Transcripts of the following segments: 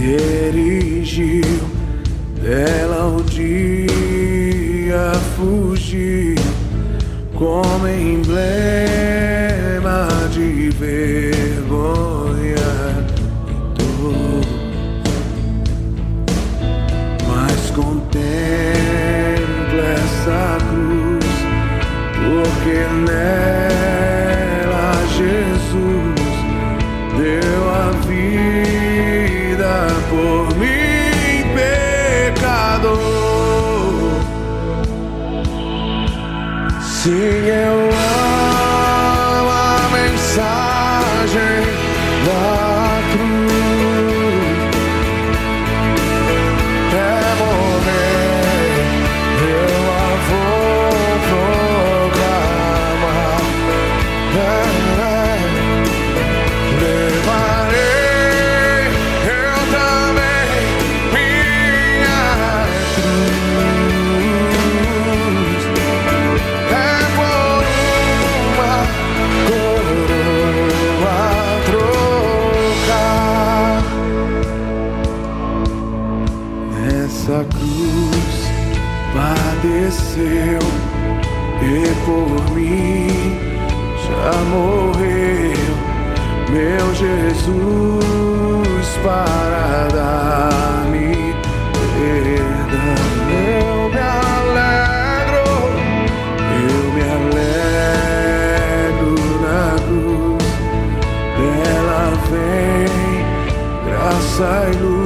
se erigiu, dela o dia fugiu como emblema. see venceu e por mim já morreu meu Jesus para dar-me perdão. Eu me alegro, eu me alegro na cruz, dela vem graça e luz.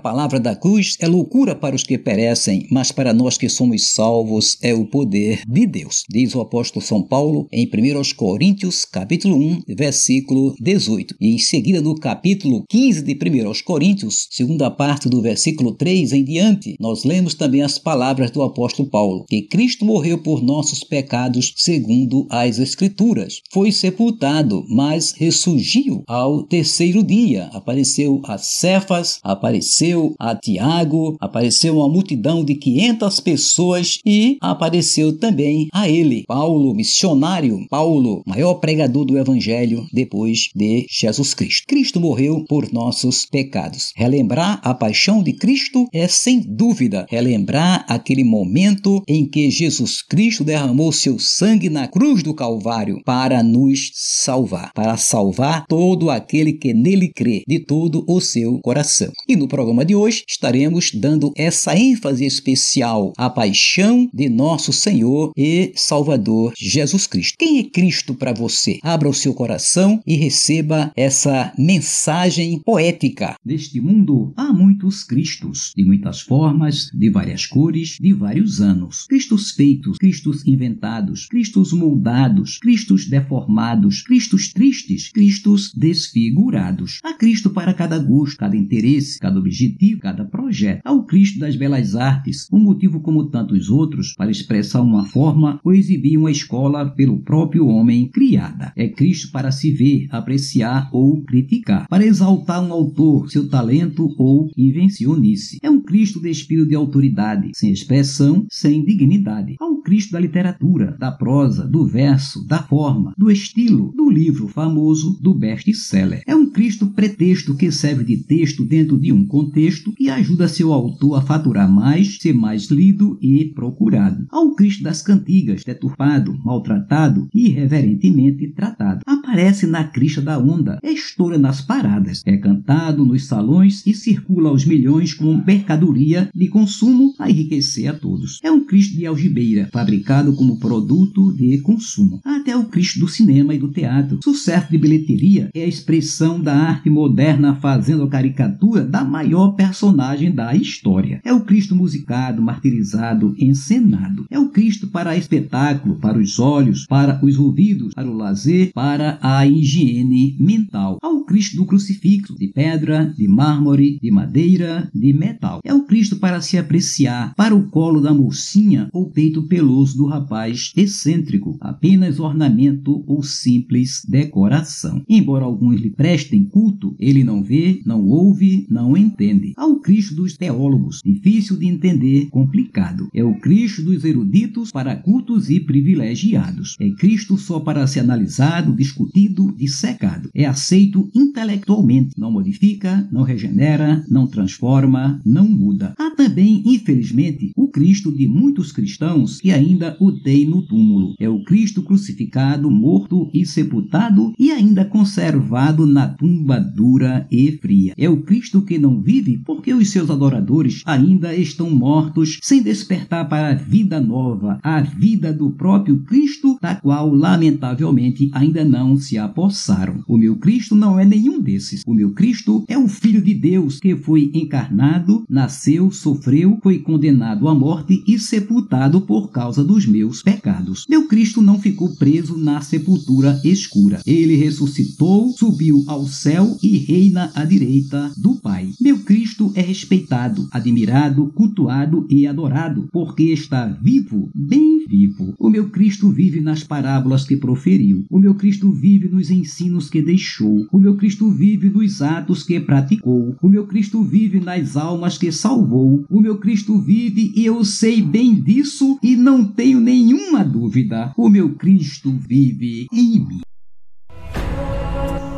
Palavra da cruz é loucura para os que perecem, mas para nós que somos salvos é o poder de Deus. Diz o apóstolo São Paulo em 1 Coríntios, capítulo 1, versículo 18. E em seguida no capítulo 15 de 1 Coríntios, segunda parte do versículo 3 em diante, nós lemos também as palavras do apóstolo Paulo, que Cristo morreu por nossos pecados segundo as escrituras. Foi sepultado, mas ressurgiu ao terceiro dia. Apareceu a Cefas, apareceu a Tiago, apareceu uma multidão de 500 pessoas e apareceu também a ele, Paulo, missionário, Paulo, maior pregador do evangelho depois de Jesus Cristo. Cristo morreu por nossos pecados. Relembrar a paixão de Cristo é sem dúvida relembrar aquele momento em que Jesus Cristo derramou seu sangue na cruz do Calvário para nos salvar, para salvar todo aquele que nele crê de todo o seu coração. E no programa de hoje estaremos dando essa ênfase especial à paixão de nosso Senhor e Salvador Jesus Cristo. Quem é Cristo para você? Abra o seu coração e receba essa mensagem poética. Neste mundo há muitos Cristos, de muitas formas, de várias cores, de vários anos. Cristos feitos, Cristos inventados, Cristos moldados, Cristos deformados, Cristos tristes, Cristos desfigurados. Há Cristo para cada gosto, cada interesse, cada objetivo, cada projeto. Há o Cristo das belas artes, um motivo como tantos outros para expressar uma forma ou exibir uma escola pelo próprio homem criada. É Cristo para se ver, apreciar ou criticar, para exaltar um autor, seu talento ou invencionice. É um Cristo despido de autoridade, sem expressão, sem dignidade. Há o Cristo da literatura, da prosa, do verso, da forma, do estilo, do livro famoso, do best-seller. É um Cristo pretexto que serve de texto dentro de um contexto e ajuda seu autor a faturar mais, ser mais lido e procurado. Há o Cristo das cantigas, deturpado, maltratado e irreverentemente tratado. Aparece na crista da onda, estoura nas paradas, é cantado nos salões e circula aos milhões como mercadoria de consumo a enriquecer a todos. É um Cristo de algibeira, fabricado como produto de consumo. Até o Cristo do cinema e do teatro. Sucesso de bilheteria é a expressão da arte moderna fazendo a caricatura da maior personagem da história. É o Cristo musicado, martirizado, encenado. É o Cristo para espetáculo, para os olhos, para os ouvidos, para o lazer, para a higiene mental. Há o Cristo do crucifixo, de pedra, de mármore, de madeira, de metal. É o Cristo para se apreciar, para o colo da mocinha ou peito peloso do rapaz excêntrico, apenas ornamento ou simples decoração. Embora alguns lhe prestem culto, ele não vê, não ouve, não entende. Há o Cristo dos teólogos, difícil de entender, complicado. É o Cristo dos eruditos para cultos e privilegiados. É Cristo só para ser analisado, discutido, dissecado. É aceito intelectualmente, não modifica, não regenera, não transforma, não muda. Há também, infelizmente, o Cristo de muitos cristãos que ainda o têm no túmulo. É o Cristo crucificado, morto e sepultado e ainda conservado na tumba dura e fria. É o Cristo que não vive porque os seus adoradores ainda estão mortos sem despertar para a vida nova, a vida do próprio Cristo, da qual lamentavelmente ainda não se apossaram. O meu Cristo não é nenhum desses. O meu Cristo é o Filho de Deus que foi encarnado, nasceu, sofreu, foi condenado à morte e sepultado por causa dos meus pecados. Meu Cristo não ficou preso na sepultura escura. Ele ressuscitou, subiu ao céu e reina à direita do Pai. Meu Cristo é respeitado, admirado, cultuado e adorado, porque está vivo, bem vivo. O meu Cristo vive nas parábolas que proferiu. O meu Cristo vive nos ensinos que deixou. O meu Cristo vive nos atos que praticou. O meu Cristo vive nas almas que salvou. O meu Cristo vive e eu sei bem disso e não tenho nenhuma dúvida. O meu Cristo vive em mim.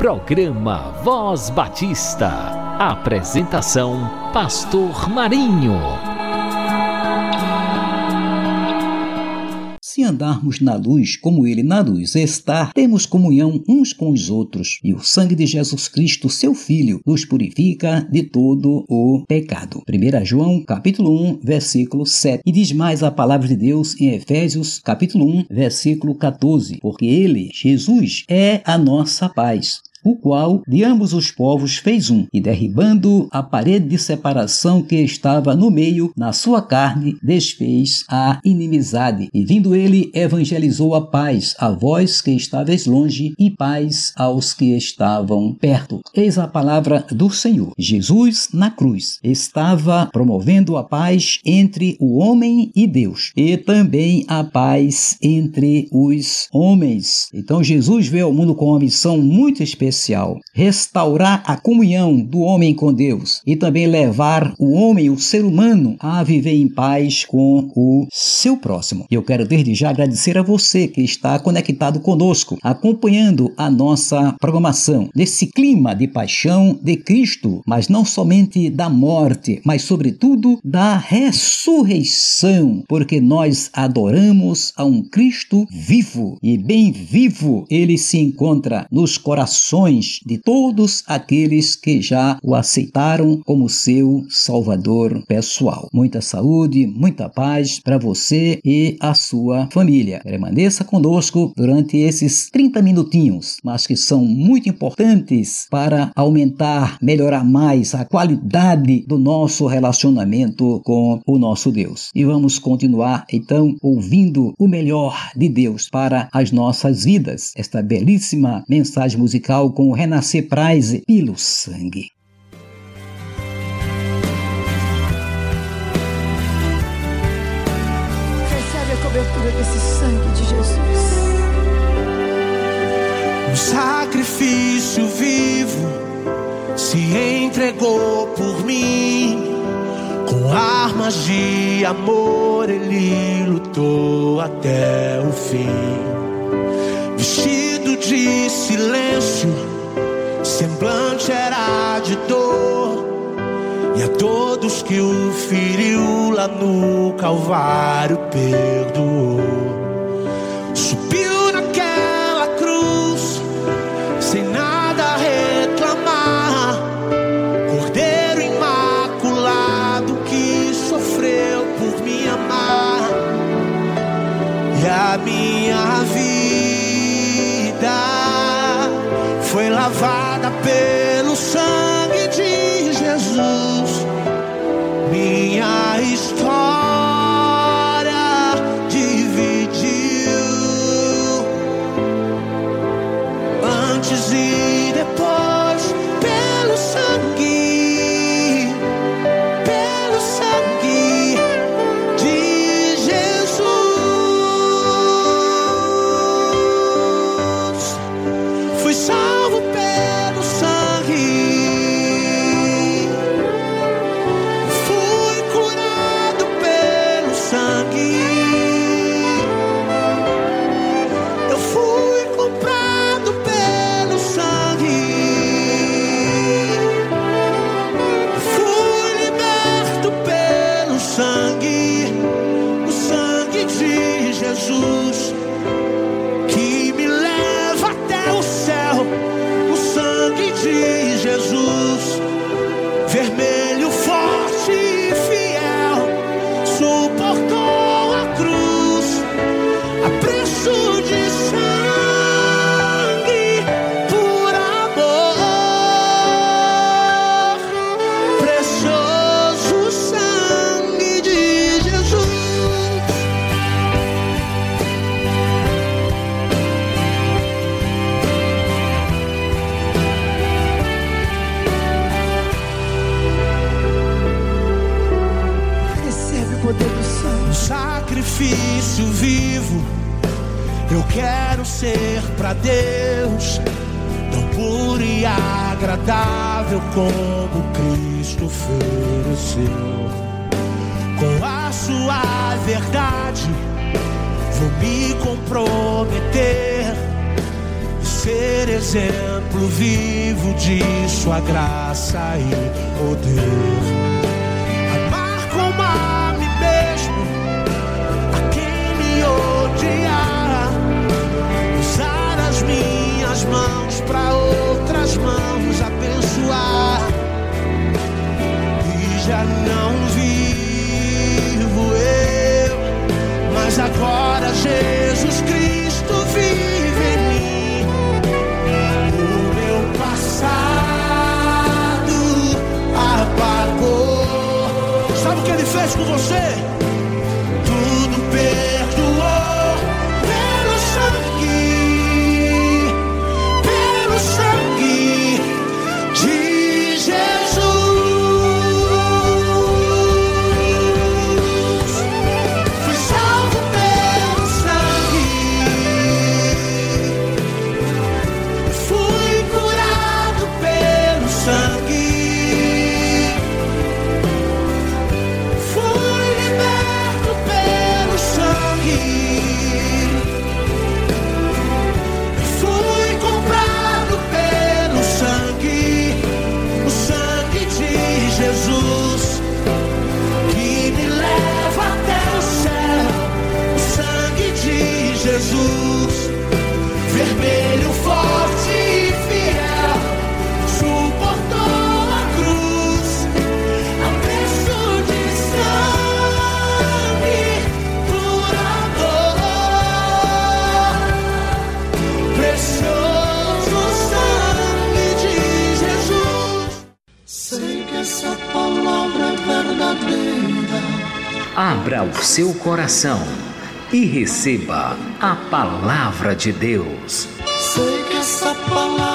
Programa Voz Batista. Apresentação: Pastor Marinho. Se andarmos na luz como ele na luz está, temos comunhão uns com os outros, e o sangue de Jesus Cristo, seu Filho, nos purifica de todo o pecado. 1 João, capítulo 1, versículo 7. E diz mais a palavra de Deus em Efésios, capítulo 1, versículo 14, porque ele, Jesus, é a nossa paz o qual de ambos os povos fez um, e derribando a parede de separação que estava no meio, na sua carne, desfez a inimizade. E vindo ele, evangelizou a paz a vós que estáveis longe, e paz aos que estavam perto. Eis a palavra do Senhor. Jesus, na cruz, estava promovendo a paz entre o homem e Deus, e também a paz entre os homens. Então, Jesus veio ao mundo com uma missão muito especial: restaurar a comunhão do homem com Deus e também levar o homem, o ser humano, a viver em paz com o seu próximo. Eu quero desde já agradecer a você que está conectado conosco, acompanhando a nossa programação nesse clima de paixão de Cristo, mas não somente da morte, mas sobretudo da ressurreição, porque nós adoramos a um Cristo vivo e bem vivo ele se encontra nos corações de todos aqueles que já o aceitaram como seu Salvador pessoal. Muita saúde, muita paz para você e a sua família. Permaneça conosco durante esses 30 minutinhos, mas que são muito importantes para aumentar, melhorar mais a qualidade do nosso relacionamento com o nosso Deus. E vamos continuar então ouvindo o melhor de Deus para as nossas vidas. Esta belíssima mensagem musical com o Renascer Prize pelo sangue. Recebe a cobertura desse sangue de Jesus. Um sacrifício vivo se entregou por mim. Com armas de amor ele lutou até o fim. De silêncio, semblante era de dor. E a todos que o feriu lá no Calvário perdoou. Foi lavada como Cristo ofereceu. Com a sua verdade, vou me comprometer e ser exemplo vivo de sua graça e poder. Seu coração e receba a palavra de Deus. Sei que essa palavra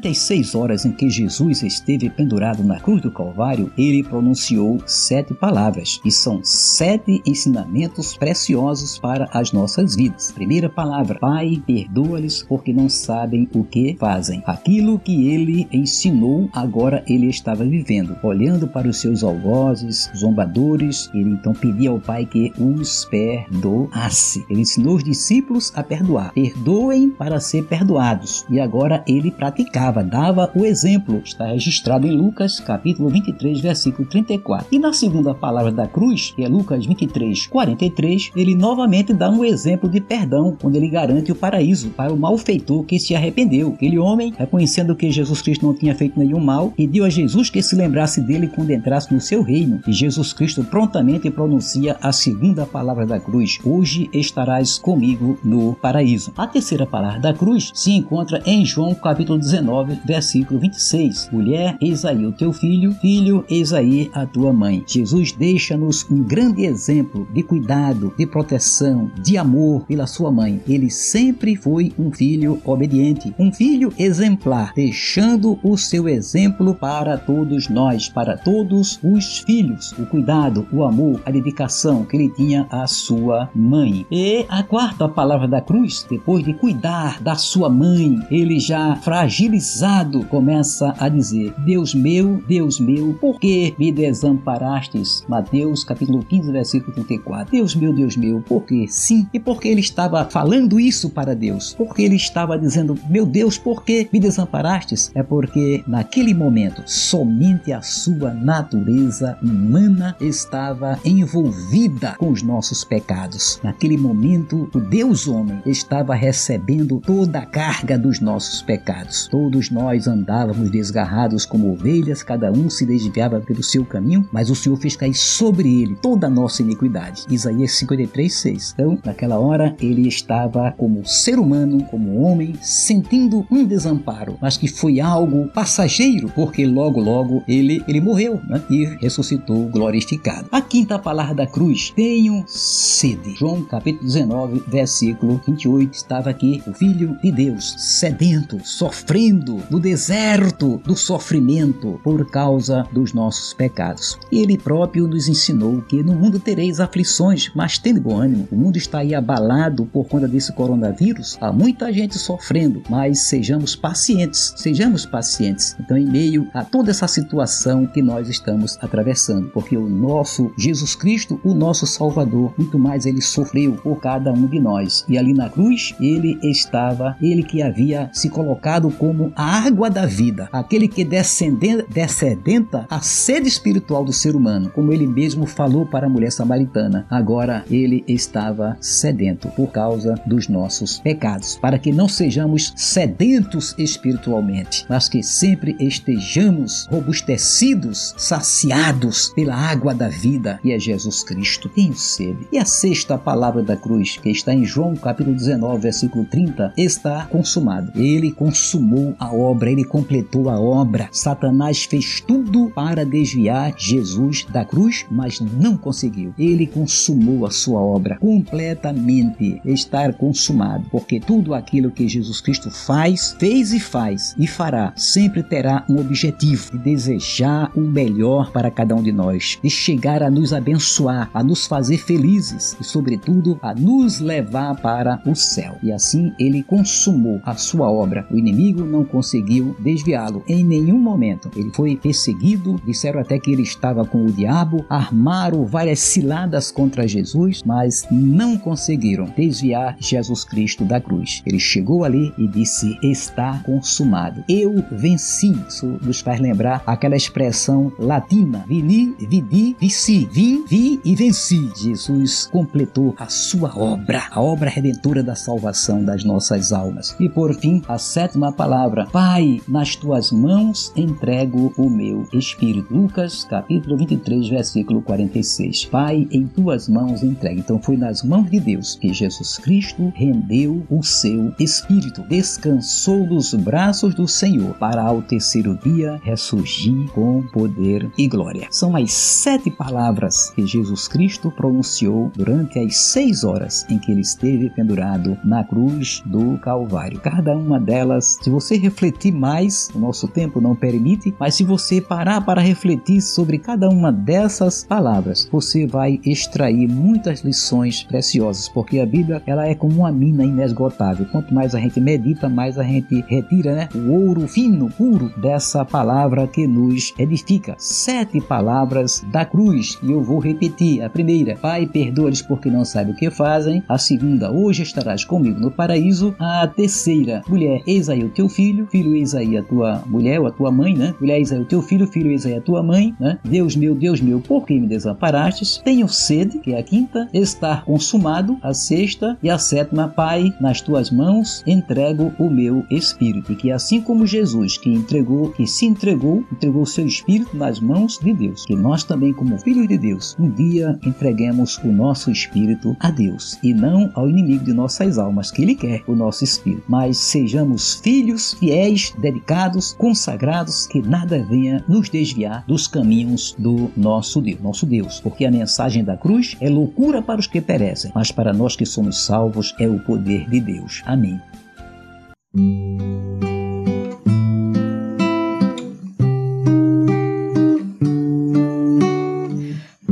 Durante as seis horas em que Jesus esteve pendurado na cruz do Calvário, ele pronunciou sete palavras, e são sete ensinamentos preciosos para as nossas vidas. Primeira palavra: Pai, perdoa-lhes porque não sabem o que fazem. Aquilo que ele ensinou, agora ele estava vivendo. Olhando para os seus algozes, zombadores, ele então pedia ao Pai que os perdoasse. Ele ensinou os discípulos a perdoar. Perdoem para ser perdoados. E agora ele praticava dava o exemplo. Está registrado em Lucas, capítulo 23, versículo 34. E na segunda palavra da cruz, que é Lucas 23, 43, ele novamente dá um exemplo de perdão, quando ele garante o paraíso para o malfeitor que se arrependeu. Aquele homem, reconhecendo que Jesus Cristo não tinha feito nenhum mal, pediu a Jesus que se lembrasse dele quando entrasse no seu reino. E Jesus Cristo prontamente pronuncia a segunda palavra da cruz: Hoje estarás comigo no paraíso. A terceira palavra da cruz se encontra em João capítulo 19 19, versículo 26. Mulher, eis aí o teu filho, filho, eis aí a tua mãe. Jesus deixa-nos um grande exemplo de cuidado, de proteção, de amor pela sua mãe. Ele sempre foi um filho obediente, um filho exemplar, deixando o seu exemplo para todos nós, para todos os filhos. O cuidado, o amor, a dedicação que ele tinha à sua mãe. E a quarta palavra da cruz, depois de cuidar da sua mãe, ele já fragilizou fragilizado, começa a dizer: Deus meu, Deus meu, por que me desamparastes? Mateus capítulo 15, versículo 34. Deus meu, Deus meu, por que? Sim, e porque ele estava falando isso para Deus? Porque ele estava dizendo: Meu Deus, por que me desamparastes? É porque naquele momento somente a sua natureza humana estava envolvida com os nossos pecados. Naquele momento, o Deus homem estava recebendo toda a carga dos nossos pecados. Todos nós andávamos desgarrados como ovelhas, cada um se desviava pelo seu caminho, mas o Senhor fez cair sobre ele toda a nossa iniquidade. Isaías 53, 6. Então, naquela hora, ele estava como ser humano, como homem, sentindo um desamparo, mas que foi algo passageiro, porque logo, logo ele, ele morreu né? e ressuscitou glorificado. A quinta palavra da cruz: tenho sede. João capítulo 19, versículo 28. Estava aqui o Filho de Deus, sedento, sofrendo sofrendo no deserto do sofrimento por causa dos nossos pecados. E ele próprio nos ensinou que no mundo tereis aflições, mas tende bom ânimo. O mundo está aí abalado por conta desse coronavírus. Há muita gente sofrendo, mas sejamos pacientes, sejamos pacientes. Então, em meio a toda essa situação que nós estamos atravessando, porque o nosso Jesus Cristo, o nosso Salvador, muito mais ele sofreu por cada um de nós. E ali na cruz, ele estava, ele que havia se colocado como a água da vida, aquele que descedenta a sede espiritual do ser humano, como ele mesmo falou para a mulher samaritana. Agora ele estava sedento por causa dos nossos pecados, para que não sejamos sedentos espiritualmente, mas que sempre estejamos robustecidos, saciados pela água da vida, que é Jesus Cristo. Tenho sede. E a sexta palavra da cruz, que está em João capítulo 19, versículo 30, está consumado. Ele consumou a obra, ele completou a obra. Satanás fez tudo para desviar Jesus da cruz, mas não conseguiu. Ele consumou a sua obra completamente, estar consumado, porque tudo aquilo que Jesus Cristo faz, fez e faz e fará, sempre terá um objetivo de desejar o melhor para cada um de nós, de chegar a nos abençoar, a nos fazer felizes e, sobretudo, a nos levar para o céu. E assim ele consumou a sua obra. O inimigo não conseguiu desviá-lo em nenhum momento. Ele foi perseguido, disseram até que ele estava com o diabo, armaram várias ciladas contra Jesus, mas não conseguiram desviar Jesus Cristo da cruz. Ele chegou ali e disse: Está consumado. Eu venci. Isso nos faz lembrar aquela expressão latina: vini, vidi, vici. Vim, vi e venci. Jesus completou a sua obra, a obra redentora da salvação das nossas almas. E por fim, a sétima palavra palavra: Pai, nas tuas mãos entrego o meu espírito. Lucas, capítulo 23, versículo 46. Pai, em tuas mãos entrego. Então foi nas mãos de Deus que Jesus Cristo rendeu o seu espírito, descansou nos braços do Senhor para ao terceiro dia ressurgir com poder e glória. São as sete palavras que Jesus Cristo pronunciou durante as seis horas em que ele esteve pendurado na cruz do Calvário. Cada uma delas, se você refletir mais, o nosso tempo não permite, mas se você parar para refletir sobre cada uma dessas palavras, você vai extrair muitas lições preciosas, porque a Bíblia ela é como uma mina inesgotável. Quanto mais a gente medita, mais a gente retira né, o ouro fino, puro dessa palavra que nos edifica. Sete palavras da cruz, e eu vou repetir. A primeira, Pai, perdoa-lhes porque não sabem o que fazem. A segunda, hoje estarás comigo no paraíso. A terceira, mulher, eis aí o teu filho, filho, eis aí a tua mulher ou a tua mãe, né? Mulher, eis aí o teu filho, filho, eis aí a tua mãe, né? Deus meu, Deus meu, por que me desamparastes? Tenho sede, que é a quinta, estar consumado, a sexta, e a sétima, Pai, nas tuas mãos entrego o meu espírito. E que assim como Jesus, que entregou, que se entregou, entregou o seu espírito nas mãos de Deus, que nós também, como filhos de Deus, um dia entreguemos o nosso espírito a Deus e não ao inimigo de nossas almas, que ele quer o nosso espírito. Mas sejamos filhos fiéis, dedicados, consagrados, que nada venha nos desviar dos caminhos do nosso Deus, nosso Deus, porque a mensagem da cruz é loucura para os que perecem, mas para nós que somos salvos é o poder de Deus. Amém.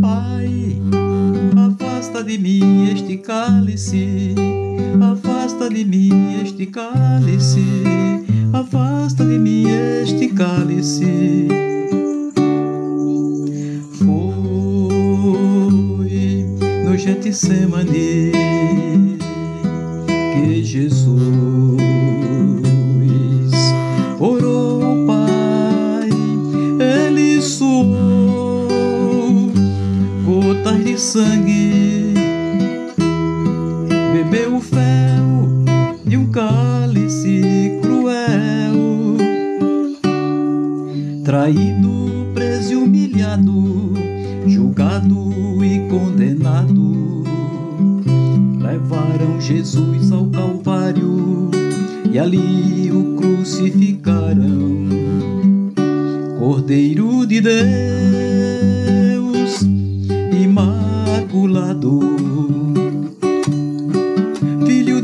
Pai, afasta de mim este cálice, afasta de mim este cálice, afasta de mim este cálice. Foi no Getsemane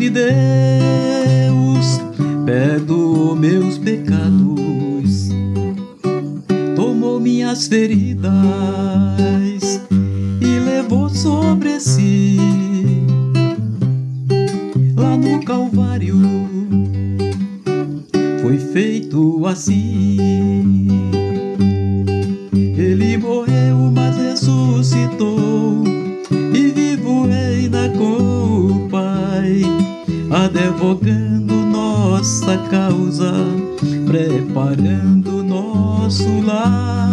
de Deus, perdoou meus pecados, tomou minhas feridas e levou sobre si lá no Calvário foi feito assim. Advogando nossa causa, preparando nosso lar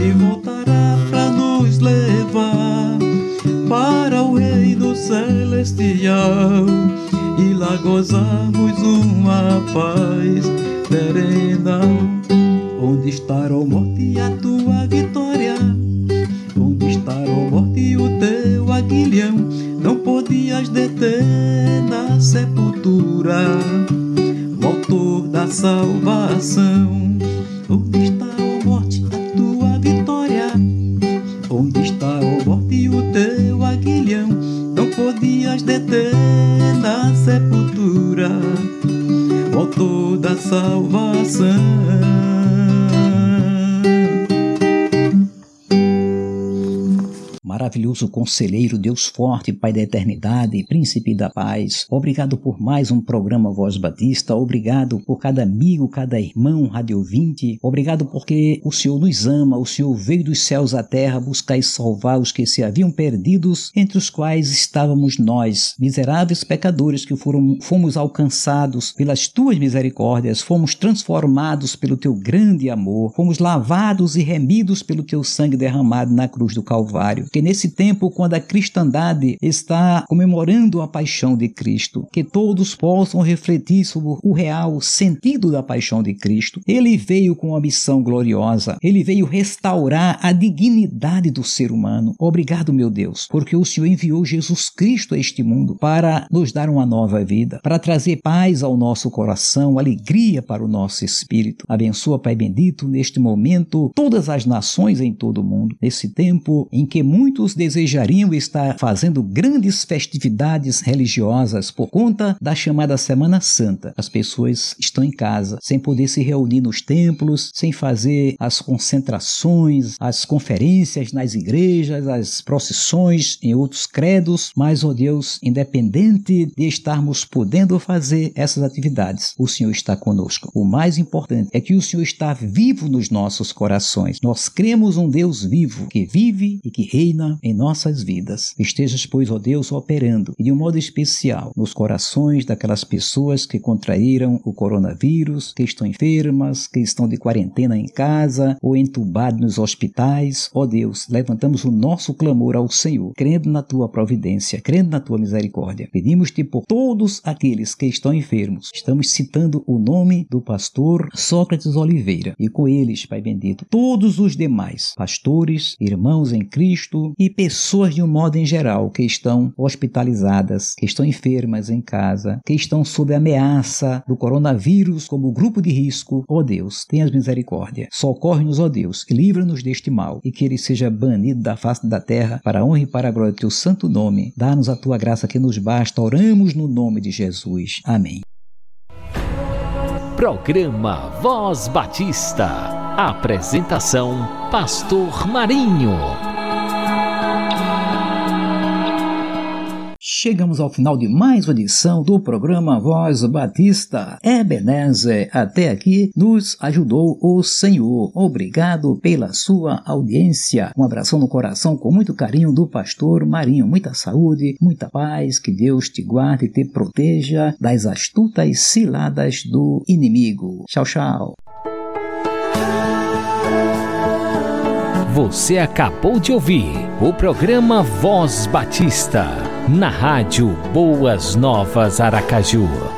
e voltará para nos levar para o reino celestial e lá gozamos uma paz terrenal. Onde está a morte e a tua autor conselheiro, Deus forte, Pai da eternidade, príncipe da paz. Obrigado por mais um programa Voz Batista. Obrigado por cada amigo, cada irmão, rádio ouvinte. Obrigado porque o Senhor nos ama. O Senhor veio dos céus à terra buscar e salvar os que se haviam perdidos, entre os quais estávamos nós, miseráveis pecadores que foram, fomos alcançados pelas tuas misericórdias, fomos transformados pelo teu grande amor, fomos lavados e remidos pelo teu sangue derramado na cruz do Calvário. Que nesse tempo, quando a cristandade está comemorando a paixão de Cristo, que todos possam refletir sobre o real sentido da paixão de Cristo. Ele veio com uma missão gloriosa, ele veio restaurar a dignidade do ser humano. Obrigado, meu Deus, porque o Senhor enviou Jesus Cristo a este mundo para nos dar uma nova vida, para trazer paz ao nosso coração, alegria para o nosso espírito. Abençoa, Pai bendito, neste momento, todas as nações em todo o mundo, nesse tempo em que muitos desejariam estar fazendo grandes festividades religiosas por conta da chamada Semana Santa. As pessoas estão em casa, sem poder se reunir nos templos, sem fazer as concentrações, as conferências nas igrejas, as procissões em outros credos, mas, ó oh Deus, independente de estarmos podendo fazer essas atividades, o Senhor está conosco. O mais importante é que o Senhor está vivo nos nossos corações. Nós cremos um Deus vivo que vive e que reina em nossas vidas. Estejas, pois, ó Deus, operando e de um modo especial nos corações daquelas pessoas que contraíram o coronavírus, que estão enfermas, que estão de quarentena em casa ou entubados nos hospitais. Ó Deus, levantamos o nosso clamor ao Senhor, crendo na tua providência, crendo na tua misericórdia. Pedimos-te por todos aqueles que estão enfermos. Estamos citando o nome do pastor Sócrates Oliveira e com eles, Pai bendito, todos os demais pastores, irmãos em Cristo e pessoas de um modo em geral que estão hospitalizadas, que estão enfermas em casa, que estão sob ameaça do coronavírus como grupo de risco. Ó Deus, tenha misericórdia. Socorre-nos, ó Deus, e livra-nos deste mal e que ele seja banido da face da terra para a honra e para a glória do teu santo nome. Dá-nos a tua graça que nos basta. Oramos no nome de Jesus. Amém. Programa Voz Batista. Apresentação: Pastor Marinho. Chegamos ao final de mais uma edição do programa Voz Batista. Ebenezer, até aqui nos ajudou o Senhor. Obrigado pela sua audiência. Um abração no coração com muito carinho do pastor Marinho. Muita saúde, muita paz, que Deus te guarde e te proteja das astutas ciladas do inimigo. Tchau, tchau. Você acabou de ouvir o programa Voz Batista na rádio Boas Novas Aracaju.